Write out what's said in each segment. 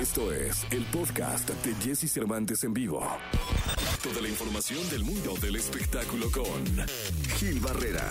Esto es el podcast de Jesse Cervantes en vivo. Toda la información del mundo del espectáculo con Gil Barrera,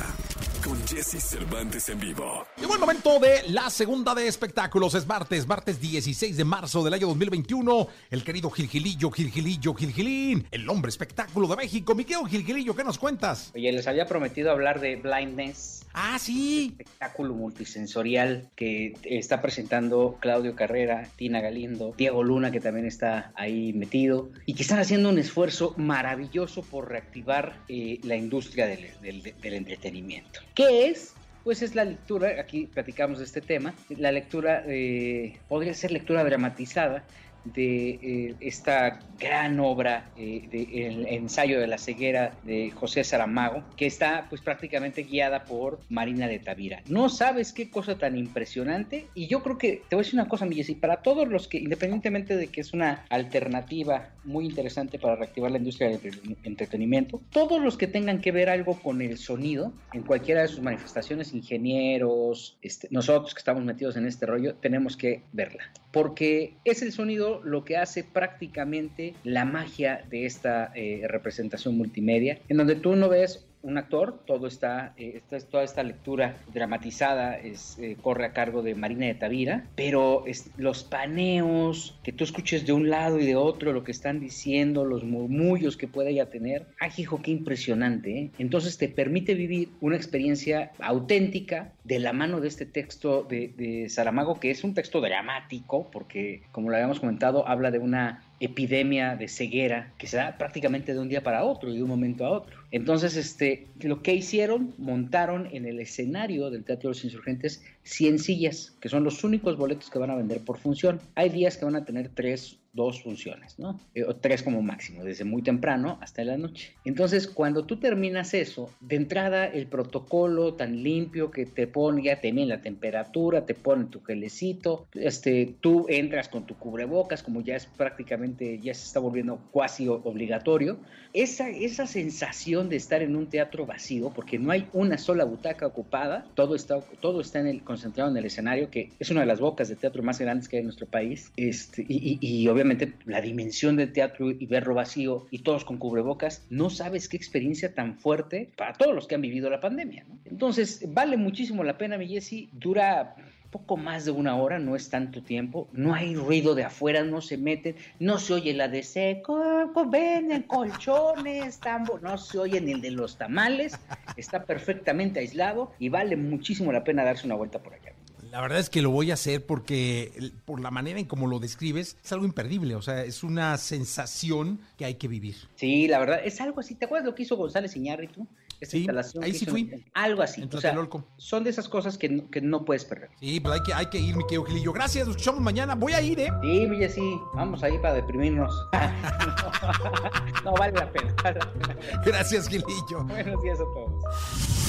con Jesse Cervantes en vivo. Llegó el momento de la segunda de espectáculos. Es martes, martes 16 de marzo del año 2021. El querido Gilgilillo, Gilgilillo, Gilgilín, el hombre espectáculo de México. Miquel Gilgilillo, ¿qué nos cuentas? Oye, les había prometido hablar de Blindness. Ah, sí. Espectáculo multisensorial que está presentando Claudio Carrera, Tina Galindo, Diego Luna, que también está ahí metido, y que están haciendo un esfuerzo maravilloso por reactivar eh, la industria del, entretenimiento. ¿Qué es? Pues es la lectura, aquí platicamos de este tema, la lectura eh, podría ser lectura dramatizada de eh, esta gran obra eh, El ensayo de la ceguera de José Saramago, que está pues prácticamente guiada por Marina de Tavira. No sabes qué cosa tan impresionante y yo creo que te voy a decir una cosa, mi y para todos los que, independientemente de que es una alternativa muy interesante para reactivar la industria del entretenimiento, todos los que tengan que ver algo con el sonido, en cualquiera de sus manifestaciones, ingenieros, este, nosotros que estamos metidos en este rollo, tenemos que verla, porque es el sonido lo que hace prácticamente la magia de esta eh, representación multimedia, en donde tú no ves un actor, todo está, eh, esta, toda esta lectura dramatizada es, eh, corre a cargo de Marina de Tavira, pero es, los paneos, que tú escuches de un lado y de otro lo que están diciendo, los murmullos que puede ella tener, ¡ay, hijo, qué impresionante! ¿eh? Entonces te permite vivir una experiencia auténtica de la mano de este texto de, de Saramago, que es un texto dramático, porque como lo habíamos comentado, habla de una epidemia de ceguera que se da prácticamente de un día para otro y de un momento a otro. Entonces, este, lo que hicieron, montaron en el escenario del Teatro de los Insurgentes 100 sillas, que son los únicos boletos que van a vender por función. Hay días que van a tener tres dos funciones, ¿no? Eh, o tres como máximo, desde muy temprano hasta la noche. Entonces, cuando tú terminas eso, de entrada el protocolo tan limpio que te pone, ya mide la temperatura, te pone tu gelecito, este, tú entras con tu cubrebocas, como ya es prácticamente, ya se está volviendo cuasi obligatorio. Esa, esa sensación de estar en un teatro vacío, porque no hay una sola butaca ocupada, todo está, todo está en el, concentrado en el escenario, que es una de las bocas de teatro más grandes que hay en nuestro país, este, y, y, y obviamente la dimensión del teatro y verlo vacío y todos con cubrebocas, no sabes qué experiencia tan fuerte para todos los que han vivido la pandemia. ¿no? Entonces, vale muchísimo la pena, mi Jessy, dura poco más de una hora, no es tanto tiempo, no hay ruido de afuera, no se meten, no se oye la de seco, venden colchones, tambo, no se oye ni el de los tamales, está perfectamente aislado y vale muchísimo la pena darse una vuelta por allá. La verdad es que lo voy a hacer porque por la manera en como lo describes es algo imperdible, o sea, es una sensación que hay que vivir. Sí, la verdad, es algo así. ¿Te acuerdas lo que hizo González Iñárritu? Esa sí, instalación ahí sí hizo, fui. Algo así. En o sea, son de esas cosas que no, que no puedes perder. Sí, pues hay que, hay que ir, mi querido Gilillo. Gracias, nos escuchamos mañana. Voy a ir, ¿eh? Sí, Villa, sí. Vamos ahí para deprimirnos. no, vale la pena. Vale la pena. Gracias, Gilillo. Buenos días a todos.